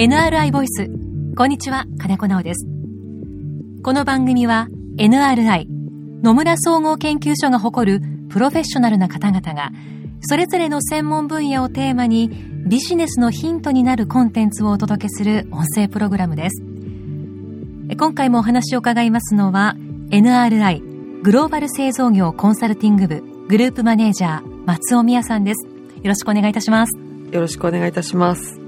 NRI ボイス。こんにちは金子直です。この番組は NRI 野村総合研究所が誇るプロフェッショナルな方々がそれぞれの専門分野をテーマにビジネスのヒントになるコンテンツをお届けする音声プログラムです。今回もお話を伺いますのは NRI グローバル製造業コンサルティング部グループマネージャー松尾美也さんです。よろしくお願いいたします。よろしくお願いいたします。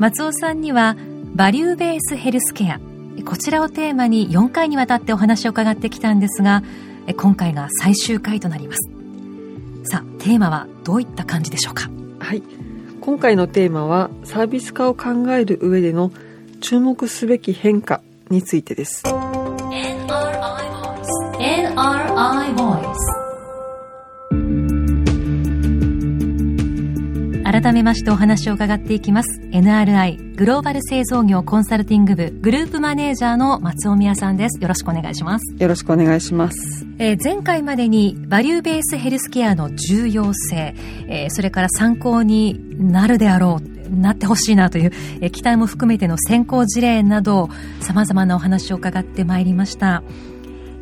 松尾さんにはバリューベースヘルスケア。こちらをテーマに4回にわたってお話を伺ってきたんですが今回が最終回となります。さあテーマはどういった感じでしょうか？はい。今回のテーマはサービス化を考える上での注目すべき変化についてです。NRI Voice NRI Voice 改めましてお話を伺っていきます。NRI グローバル製造業コンサルティング部グループマネージャーの松尾宮さんです。よろしくお願いします。よろしくお願いします。えー、前回までにバリューベースヘルスケアの重要性、えー、それから参考になるであろうなってほしいなという、えー、期待も含めての先行事例など様々なお話を伺ってまいりました。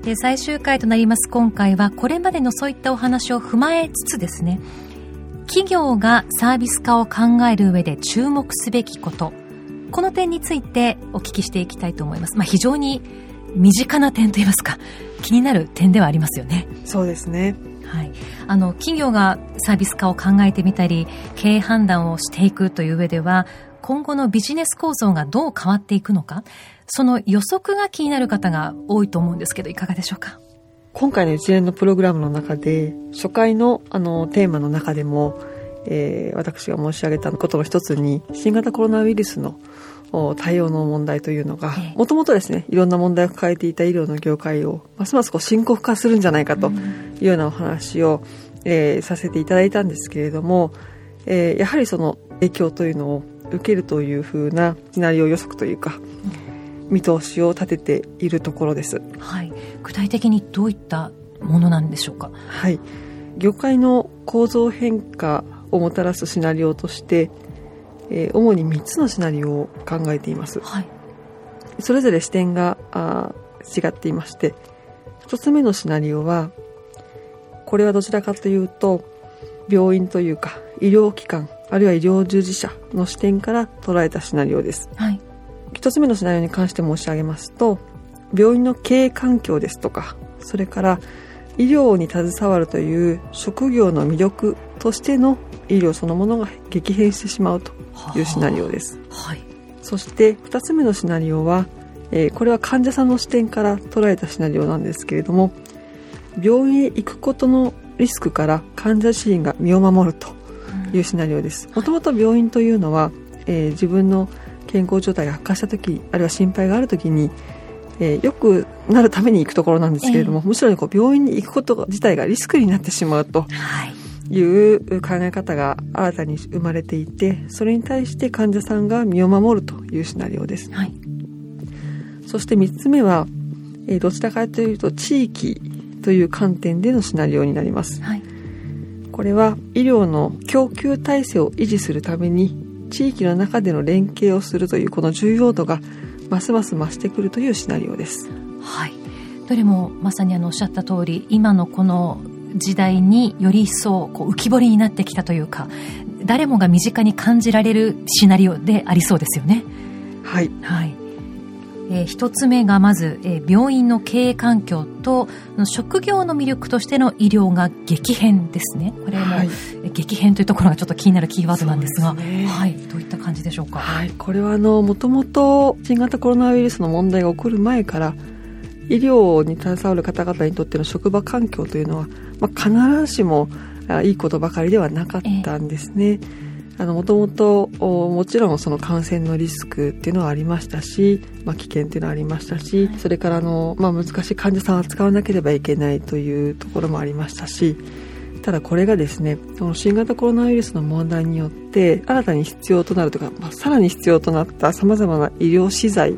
で最終回となります今回はこれまでのそういったお話を踏まえつつですね企業がサービス化を考える上で注目すべきこと。この点についてお聞きしていきたいと思います、まあ、非常に身近な点といいますか気になる点ではありますよね。そうですね。はい、あの企業がサービス化を考えてみたり経営判断をしていくという上では今後のビジネス構造がどう変わっていくのかその予測が気になる方が多いと思うんですけどいかがでしょうか？今回の一連のプログラムの中で初回のあのテーマの中でも、えー、私が申し上げたことの一つに新型コロナウイルスの対応の問題というのがもともとですねいろんな問題を抱えていた医療の業界をますますこう深刻化するんじゃないかというようなお話を、えー、させていただいたんですけれども、えー、やはりその影響というのを受けるというふうなシナリオ予測というか、見通しを立てているところです。はい、具体的にどういったものなんでしょうか？はい、業界の構造変化をもたらすシナリオとして、えー、主に3つのシナリオを考えています。はい、それぞれ視点があ違っていまして、1つ目のシナリオは、これはどちらかというと、病院というか医療機関あるいは医療従事者の視点から捉えたシナリオです、はい、一つ目のシナリオに関して申し上げますと病院の経営環境ですとかそれから医療に携わるという職業の魅力としての医療そのものが激変してしまうというシナリオです、はい、そして2つ目のシナリオは、えー、これは患者さんの視点から捉えたシナリオなんですけれども病院へ行くことのリスクから患者自身が身を守るというシナリオです。もともと病院というのは、えー、自分の健康状態が悪化した時あるいは心配がある時に、えー、よくなるために行くところなんですけれども、えー、むしろこう病院に行くこと自体がリスクになってしまうとい。う考え方が新たに生まれていてそれに対して患者さんが身を守るというシナリオです、はい、そして3つ目は、えー、どちらかというと地域という観点でのシナリオになります、はい、これは医療の供給体制を維持するために地域の中での連携をするというこの重要度がますます増してくるというシナリオです。はい、どれもまさにあのおっしゃった通り今のこの時代により一層こう浮き彫りになってきたというか誰もが身近に感じられるシナリオでありそうですよね。はい、はいえー、一つ目がまず、えー、病院の経営環境と職業の魅力としての医療が激変ですね。これも、はい、激変というところがちょっと気になるキーワードなんですが、ね、はい、どういった感じでしょうか、はい、これはあのもともと新型コロナウイルスの問題が起こる前から医療に携わる方々にとっての職場環境というのは、まあ、必ずしもいいことばかりではなかったんですね。えーあの、もともと、もちろんその感染のリスクっていうのはありましたし、まあ、危険っていうのはありましたし、それからあの、まあ、難しい患者さんを扱わなければいけないというところもありましたし、ただこれがですね、新型コロナウイルスの問題によって、新たに必要となるとか、まあ、さらに必要となった様々な医療資材、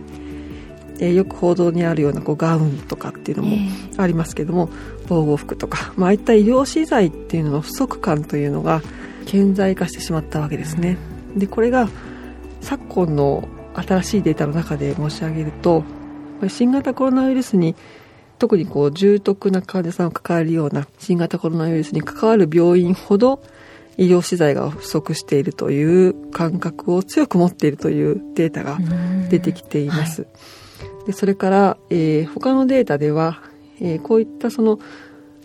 えー、よく報道にあるようなこうガウンとかっていうのもありますけども、防護服とか、まあ、ああいった医療資材っていうのの不足感というのが顕在化してしまったわけですね。でこれが昨今の新しいデータの中で申し上げると新型コロナウイルスに特にこう重篤な患者さんを抱えるような新型コロナウイルスに関わる病院ほど医療資材が不足しているという感覚を強く持っているというデータが出てきています。はい、でそれから、えー、他のデータでは、えー、こういったその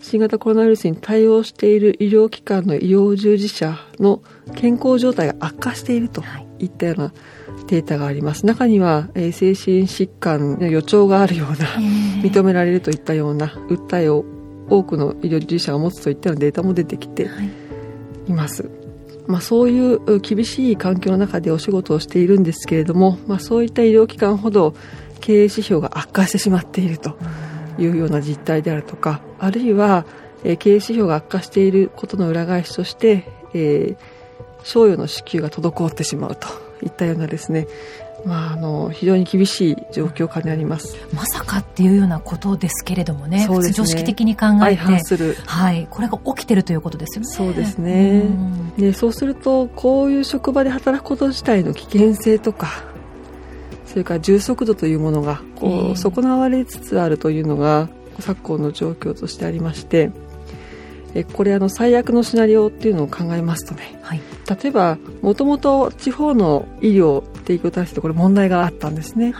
新型コロナウイルスに対応している医療機関の医療従事者の健康状態が悪化しているといったようなデータがあります。中には、えー、精神疾患の予兆があるような、認められるといったような訴えを多くの医療従事者が持つといったようなデータも出てきています。まあ、そういう厳しい環境の中でお仕事をしているんですけれども、まあ、そういった医療機関ほど経営指標が悪化してしまっているというような実態であるとかあるいは、えー、経営指標が悪化していることの裏返しとして、えー、賞与の支給が滞ってしまうといったようなですねまあ、あの非常に厳しい状況下にあります。まさかっていうようなことですけれどもね、ね。常識的に考えて、はい、これが起きてるということですよね。そうですね、でそうすると、こういう職場で働くこと自体の危険性とか、それから充足度というものがこう、損なわれつつあるというのが、昨今の状況としてありまして、えこれあの最悪のシナリオっていうのを考えますとね、はい、例えばもともと地方の医療提供体制でこれ問題があったんですね。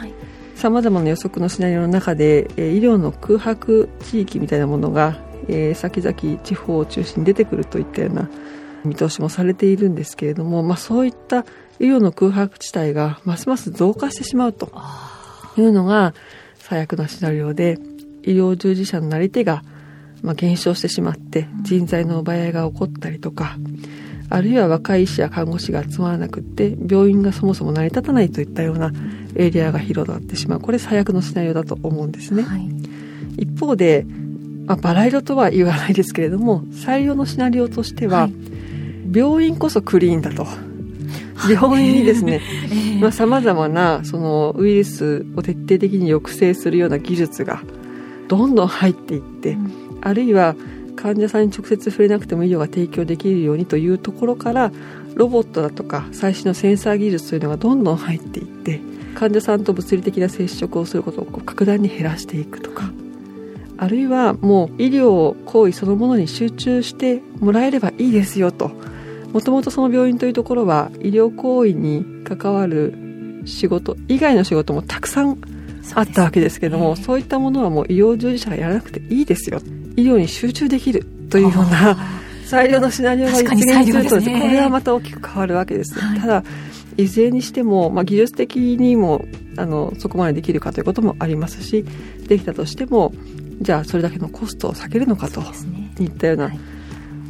さまざまな予測のシナリオの中で、え医療の空白地域みたいなものが、えー、先々地方を中心に出てくるといったような見通しもされているんですけれども、まあ、そういった医療の空白地帯がますます増加してしまうというのが最悪なシナリオで医療従事者のなり手がまあ、減少してしまって人材の奪い合いが起こったりとかあるいは若い医師や看護師が集まらなくって病院がそもそも成り立たないといったようなエリアが広がってしまう。これ最悪のシナリオだと思うんですね、はい、一方で、まあ、バラ色とは言わないですけれども最良のシナリオとしては、はい、病院こそクリーンだと 病院にですねさまざ、まなそのウイルスを徹底的に抑制するような技術がどんどん入っていって、うん。あるいは患者さんに直接触れなくても医療が提供できるようにというところからロボットだとか最新のセンサー技術というのがどんどん入っていって患者さんと物理的な接触をすることを格段に減らしていくとかあるいはもう医療行為そのものに集中してもらえればいいですよともともとその病院というところは医療行為に関わる仕事以外の仕事もたくさんあったわけですけどもそういったものはもう医療従事者がやらなくていいですよ。医療に集中できるというような最良のシナリオが実現すると、ね、これはまた大きく変わるわけです、はい、ただいずれにしても、まあ、技術的にもあのそこまでできるかということもありますしできたとしてもじゃあそれだけのコストを下げるのかといったような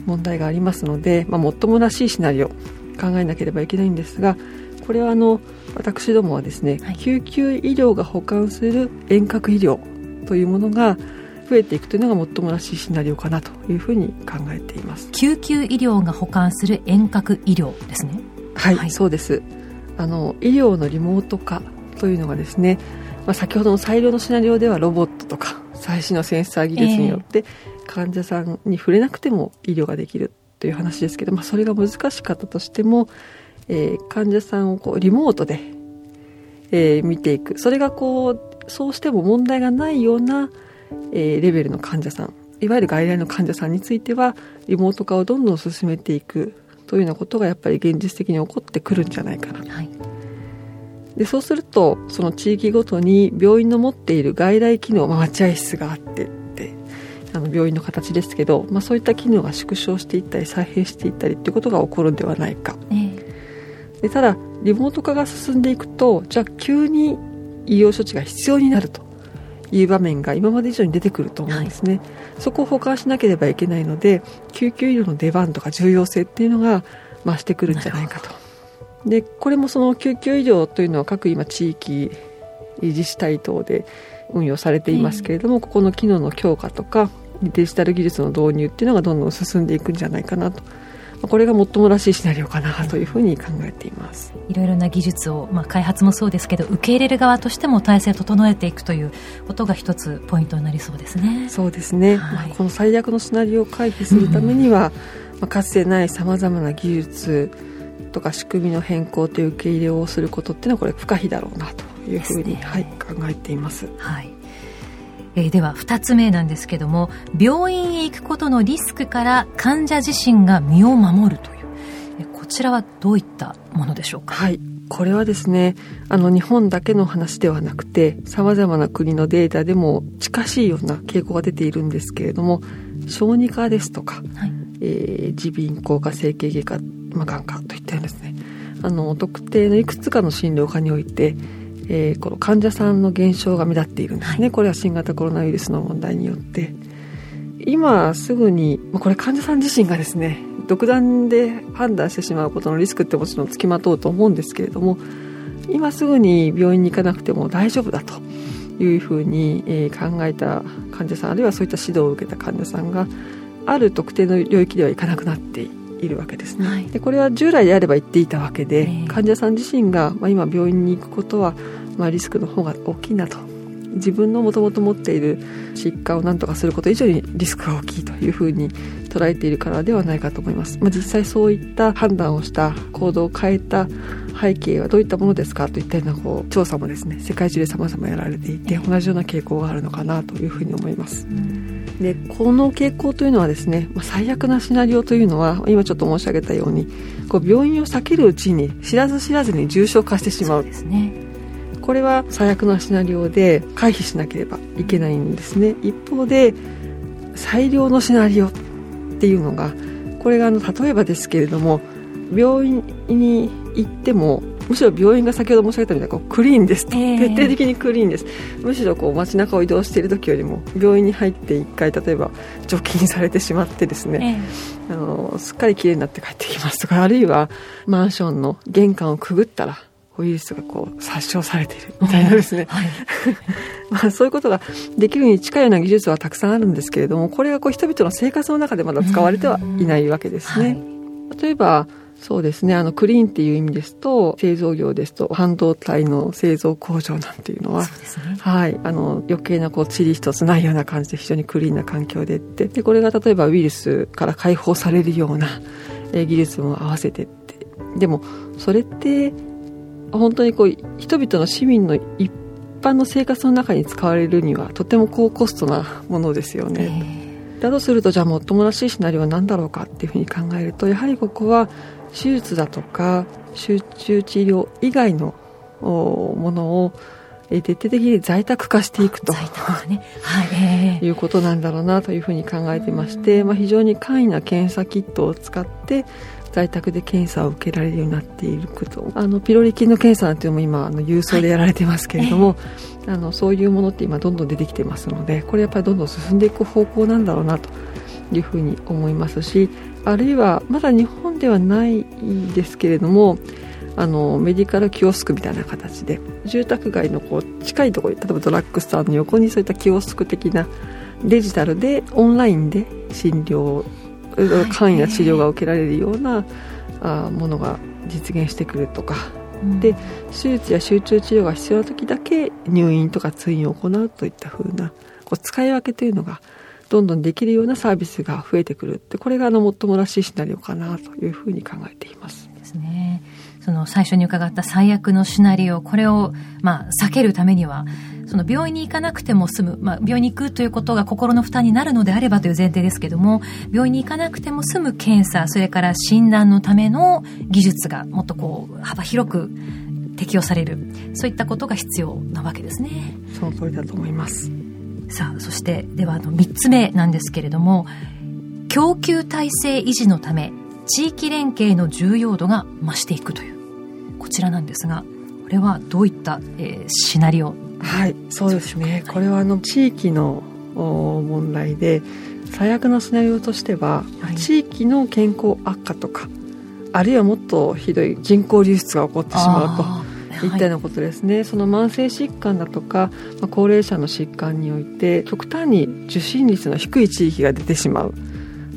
問題がありますので、まあ、もっともらしいシナリオ考えなければいけないんですがこれはあの私どもはですね、はい、救急医療が保管する遠隔医療というものが増えていくというのが最もらしいシナリオかなというふうに考えています。救急医療が保管する遠隔医療ですね。はい、はい、そうです。あの医療のリモート化というのがですね、まあ、先ほどの最良のシナリオではロボットとか最新のセンサー技術によって患者さんに触れなくても医療ができるという話ですけど、まあ、それが難しかったとしても、えー、患者さんをこうリモートで、えー、見ていく。それがこうそうしても問題がないようなえー、レベルの患者さんいわゆる外来の患者さんについてはリモート化をどんどん進めていくというようなことがやっぱり現実的に起こってくるんじゃないかな、はい、でそうするとその地域ごとに病院の持っている外来機能、まあ、待合室があってってあの病院の形ですけど、まあ、そういった機能が縮小していったり再編していったりっていうことが起こるんではないか、えー、でただリモート化が進んでいくとじゃあ急に医療処置が必要になると。いう場面が今まで以上に出てくると思うんですね、はい、そこを保管しなければいけないので救急医療の出番とか重要性っていうのが増してくるんじゃないかとでこれもその救急医療というのは各今地域自治体等で運用されていますけれども、ここの機能の強化とかデジタル技術の導入っていうのがどんどん進んでいくんじゃないかなと。これが最もらしいシナリオかなというふうに考えています。い。ろいろな技術を、まあ、開発もそうですけど受け入れる側としても体制を整えていくということが一つポイントになりそうですね。そうですね、はい、この最悪のシナリオを回避するためには、まあ、かつてないさまざまな技術とか仕組みの変更という受け入れをすることっていうのはこれ不可避だろうなというふうに、ね、はい、考えています。はい。えー、では2つ目なんですけども病院へ行くことのリスクから患者自身が身を守るという、えこちらはどういったものでしょうか？はい。これはですねあの日本だけの話ではなくてさまざまな国のデータでも近しいような傾向が出ているんですけれども小児科ですとか、はい、えー、耳鼻咽喉科整形外科、まあ、眼科といったようですねあの特定のいくつかの診療科において、えー、この患者さんの減少が目立っているんですね、はい、これは新型コロナウイルスの問題によって。今すぐにこれ患者さん自身がですね独断で判断してしまうことのリスクってもちろんつきまとうと思うんですけれども今すぐに病院に行かなくても大丈夫だというふうに、え考えた患者さんあるいはそういった指導を受けた患者さんがある特定の領域ではいかなくなっているわけですね、はい、でこれは従来であれば言っていたわけで、えー、患者さん自身が、まあ、今病院に行くことは、まあ、リスクの方が大きいなと。自分のもともと持っている疾患を何とかすること以上にリスクが大きいというふうに捉えているからではないかと思います、まあ、実際そういった判断をした行動を変えた背景はどういったものですかといったようなこう調査もですね世界中で様々やられていて同じような傾向があるのかなというふうに思います。でこの傾向というのはですね、まあ、最悪なシナリオというのは今ちょっと申し上げたようにこう病院を避けるうちに知らず知らずに重症化してしまう。ですね。これは最悪なシナリオで回避しなければいけないんですね。一方で最良のシナリオっていうのがこれがあの例えばですけれども病院に行ってもむしろ病院が先ほど申し上げたみたいにこうクリーンですと、えー、徹底的にクリーンです。むしろこう街中を移動している時よりも病院に入って1回例えば除菌されてしまってですね、えー、あのすっかりきれいになって帰ってきますとか あるいはマンションの玄関をくぐったらウイルスがこう殺傷されているみたいなですね、はい、まあそういうことができるに近いような技術はたくさんあるんですけれどもこれがこう人々の生活の中でまだ使われてはいないわけですね。はい、例えばそうですね。あの、クリーンっていう意味ですと、製造業ですと、半導体の製造工場なんていうのは、ね、はい。あの、余計なこう、塵一つないような感じで非常にクリーンな環境でって、で、これが例えばウイルスから解放されるような、え技術も合わせてって。でも、それって、本当にこう、人々の市民の一般の生活の中に使われるには、とても高コストなものですよね。だとすると、じゃあ、もっともらしいシナリオは何だろうかっていうふうに考えると、やはりここは、手術だとか集中治療以外のものを徹底的に在宅化していくと、ね。はいいうことなんだろうなというふうに考えてまして、まあ、非常に簡易な検査キットを使って在宅で検査を受けられるようになっていること。あのピロリ菌の検査なんていうのも今あの郵送でやられてますけれども、はい、あのそういうものって今どんどん出てきてますのでこれやっぱりどんどん進んでいく方向なんだろうなというふうに思いますしあるいはまだ日本ではないですけれどもあのメディカルキオスクみたいな形で住宅街のこう近いところに例えばドラッグストアの横にそういったキオスク的なデジタルでオンラインで診療簡易な治療が受けられるような、あものが実現してくるとか、うん、で手術や集中治療が必要な時だけ入院とか通院を行うといったふうなこう使い分けというのがどんどんできるようなサービスが増えてくるってこれがあのもっともらしいシナリオかなというふうに考えています。ですね。その最初に伺った最悪のシナリオこれをまあ避けるためにはその病院に行かなくても済む、まあ、病院に行くということが心の負担になるのであればという前提ですけども病院に行かなくても済む検査それから診断のための技術がもっとこう幅広く適用されるそういったことが必要なわけですね。その通りだと思います。さあそしてではあの3つ目なんですけれども供給体制維持のため地域連携の重要度が増していくというこちらなんですがこれはどういった、えー、シナリオ？はいそうですね。これはあの地域の問題で最悪のシナリオとしては、はい、地域の健康悪化とかあるいはもっとひどい人口流出が起こってしまうとい。ったようなことですね、はい、その慢性疾患だとか、まあ、高齢者の疾患において極端に受診率の低い地域が出てしまう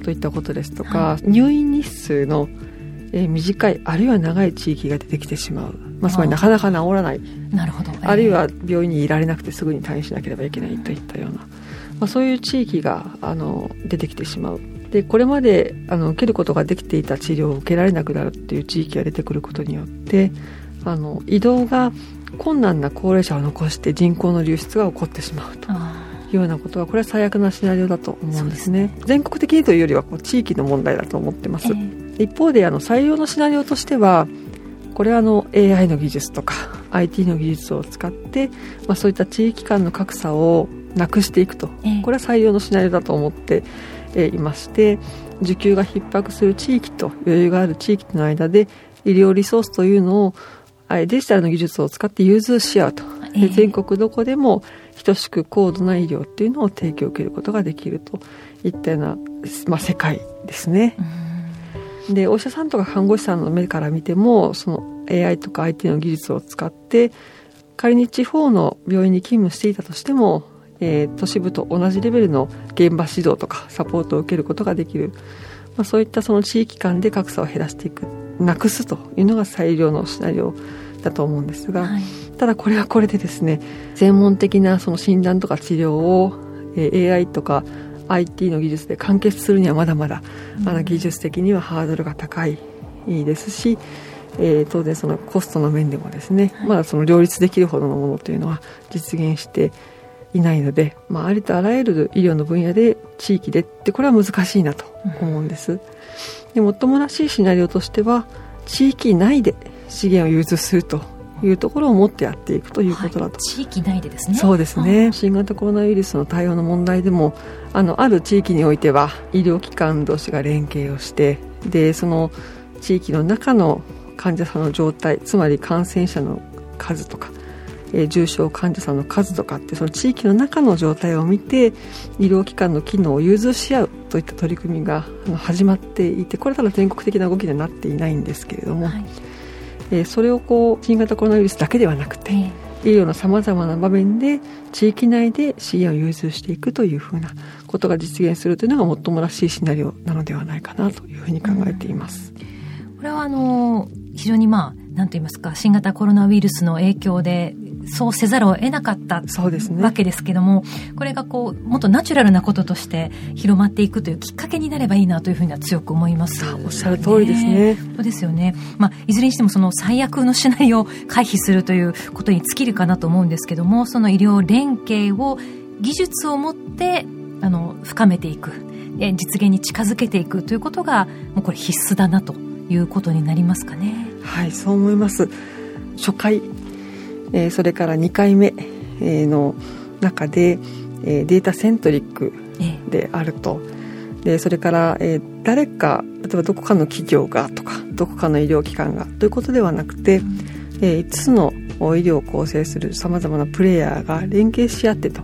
といったことですとか、はい、入院日数の、えー、短いあるいは長い地域が出てきてしまう、まあ、つまりなかなか治らない。なるほど、えー、あるいは病院にいられなくてすぐに退院しなければいけないといったような、まあ、そういう地域があの出てきてしまう。でこれまであの受けることができていた治療を受けられなくなるっていう地域が出てくることによってあの移動が困難な高齢者を残して人口の流出が起こってしまうというようなことはこれは最悪なシナリオだと思うんですね、ね、全国的にというよりはこう地域の問題だと思ってます、えー、一方であの採用のシナリオとしてはこれはあの AI の技術とか IT の技術を使って、まあ、そういった地域間の格差をなくしていくと、これは採用のシナリオだと思っていまして需給が逼迫する地域と余裕がある地域の間で医療リソースというのをデジタルの技術を使って融通し合うと、で全国どこでも等しく高度な医療っていうのを提供を受けることができると。いったような、まあ、世界ですね。でお医者さんとか看護師さんの目から見てもその AI とか IT の技術を使って仮に地方の病院に勤務していたとしてもえー、都市部と同じレベルの現場指導とかサポートを受けることができる、まあ、そういったその地域間で格差を減らしていくなくすというのが最良のシナリオだと思うんですが、はい、ただこれはこれでですね専門的なその診断とか治療を、えー、AI とか IT の技術で完結するにはまだまだ、うん、あの技術的にはハードルが高いですし、えー、当然そのコストの面でもですね、はい、まだその両立できるほどのものというのは実現していないので、まあ、ありとあらゆる医療の分野で地域でってこれは難しいなと思うんです。でもっともらしいシナリオとしては地域内で資源を融通するというところを持ってやっていくということだと、はい、地域内でですね。そうですね。新型コロナウイルスの対応の問題でもあのある地域においては医療機関同士が連携をしてでその地域の中の患者さんの状態つまり感染者の数とかえー、重症患者さんの数とかってその地域の中の状態を見て医療機関の機能を融通し合うといった取り組みが始まっていてこれただ全国的な動きにはなっていないんですけれども、はい、えー、それをこう新型コロナウイルスだけではなくて、えー、医療のさまざまな場面で地域内で資源を融通していくというふうなことが実現するというのがもっともらしいシナリオなのではないかなというふうに考えています。うん、これはあの非常にまあ何と言いますか新型コロナウイルスの影響でそうせざるを得なかったそうです、ね、わけですけども、これがこう、もっとナチュラルなこととして広まっていくというきっかけになればいいなというふうには強く思います、ね、おっしゃる通りですね。そうですよね。まあ、いずれにしてもその最悪のシナリオを回避するということに尽きるかなと思うんですけども、その医療連携を技術を持ってあの深めていく、実現に近づけていくということが、もうこれ必須だなということになりますかね。はい、そう思います。初回えー、それから2回目、えの中で、えー、データセントリックであると。でそれから、えー、誰か例えばどこかの企業がとかどこかの医療機関がということではなくて、えー、5つの医療を構成するさまざまなプレイヤーが連携し合ってと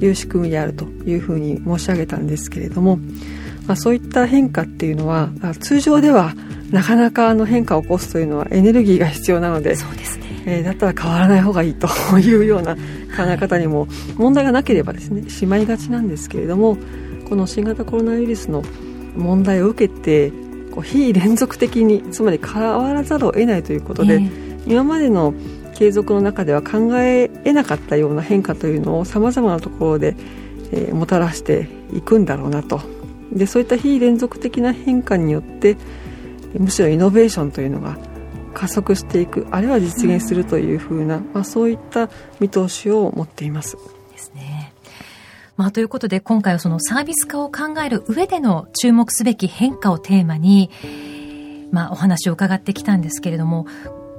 いう仕組みであるというふうに申し上げたんですけれども、まあ、そういった変化っていうのは通常ではなかなかあの変化を起こすというのはエネルギーが必要なのでそうですねえー、だったら変わらない方がいいというような考え方にも問題がなければですねしまいがちなんですけれどもこの新型コロナウイルスの問題を受けてこう非連続的につまり変わらざるを得ないということで、えー、今までの継続の中では考え得なかったような変化というのをさまざまなところで、えー、もたらしていくんだろうなと。でそういった非連続的な変化によってむしろイノベーションというのが加速していくあるいは実現するというふうな、まあ、そういった見通しを持っています。ですね。まあ、ということで今回はそのサービス化を考える上での注目すべき変化をテーマに、まあ、お話を伺ってきたんですけれども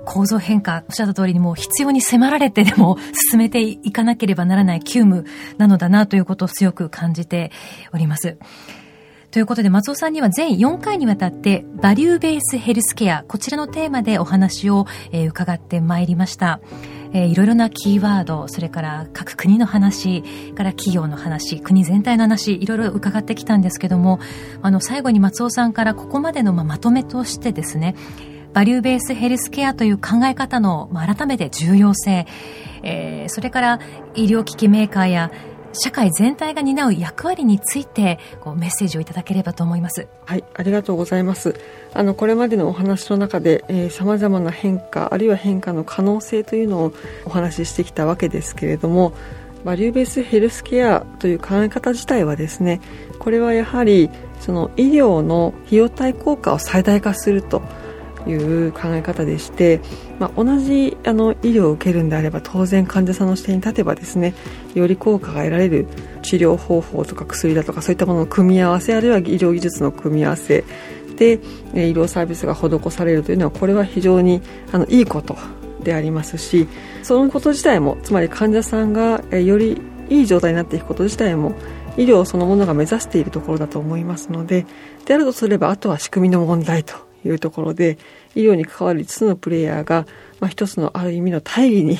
構造変化、おっしゃった通りにもう必要に迫られてでも 進めていかなければならない急務なのだなということを強く感じております。ということで松尾さんには全4回にわたってバリューベースヘルスケアこちらのテーマでお話を、えー、伺ってまいりました。えー、いろいろなキーワード、それから各国の話、から企業の話、国全体の話、いろいろ伺ってきたんですけども、あの、最後に松尾さんからここまでのままとめとしてですね、バリューベースヘルスケアという考え方の、まあ、改めて重要性、えー、それから医療機器メーカーや社会全体が担う役割についてこうメッセージをいただければと思います。はい、ありがとうございます。あのこれまでのお話の中でさまざまな変化あるいは変化の可能性というのをお話ししてきたわけですけれども、バリューベースヘルスケアという考え方自体はですねこれはやはりその医療の費用対効果を最大化するという考え方でして、まあ、同じあの医療を受けるんであれば当然患者さんの視点に立てばですねより効果が得られる治療方法とか薬だとかそういったものの組み合わせあるいは医療技術の組み合わせで医療サービスが施されるというのはこれは非常にあのいいことでありますしそのこと自体もつまり患者さんがよりいい状態になっていくこと自体も医療そのものが目指しているところだと思いますのでであるとすればあとは仕組みの問題というところで医療に関わる5つのプレイヤーが、まあ、一つのある意味の大義に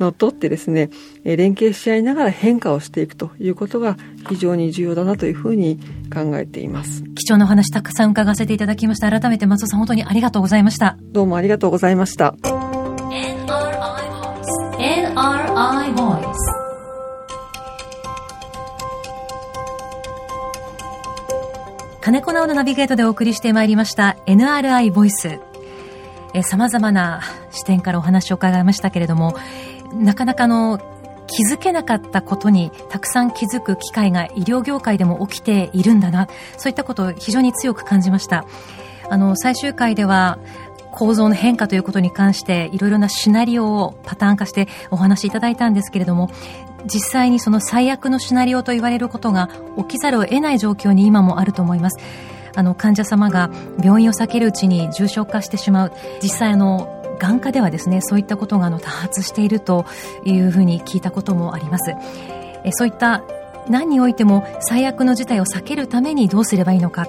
のっとってですね連携し合いながら変化をしていくということが非常に重要だなというふうに考えています。貴重なお話たくさん伺わせていただきました。改めて松尾さん本当にありがとうございました。どうもありがとうございました。NRI 金子直のナビゲートでお送りしてまいりました NRI ボイス。さまざまな視点からお話を伺いましたけれどもなかなかの気づけなかったことにたくさん気づく機会が医療業界でも起きているんだなそういったことを非常に強く感じました。あの最終回では構造の変化ということに関していろいろなシナリオをパターン化してお話しいただいたんですけれども実際にその最悪のシナリオと言われることが起きざるを得ない状況に今もあると思います。あの患者様が病院を避けるうちに重症化してしまう。実際あの眼科ではですねそういったことがあの多発しているというふうに聞いたこともあります。えそういった何においても最悪の事態を避けるためにどうすればいいのか。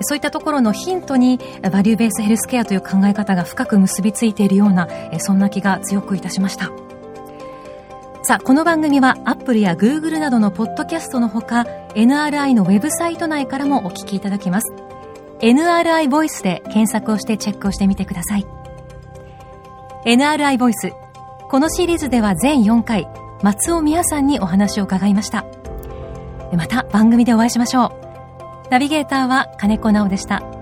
そういったところのヒントにバリューベースヘルスケアという考え方が深く結びついているようなそんな気が強くいたしました。さあこの番組はアップルやグーグルなどのポッドキャストのほか NRI のウェブサイト内からもお聞きいただきます。NRI ボイスで検索をしてチェックをしてみてください。NRI ボイスこのシリーズでは全4回松尾美也さんにお話を伺いました。また番組でお会いしましょう。ナビゲーターは金子直でした。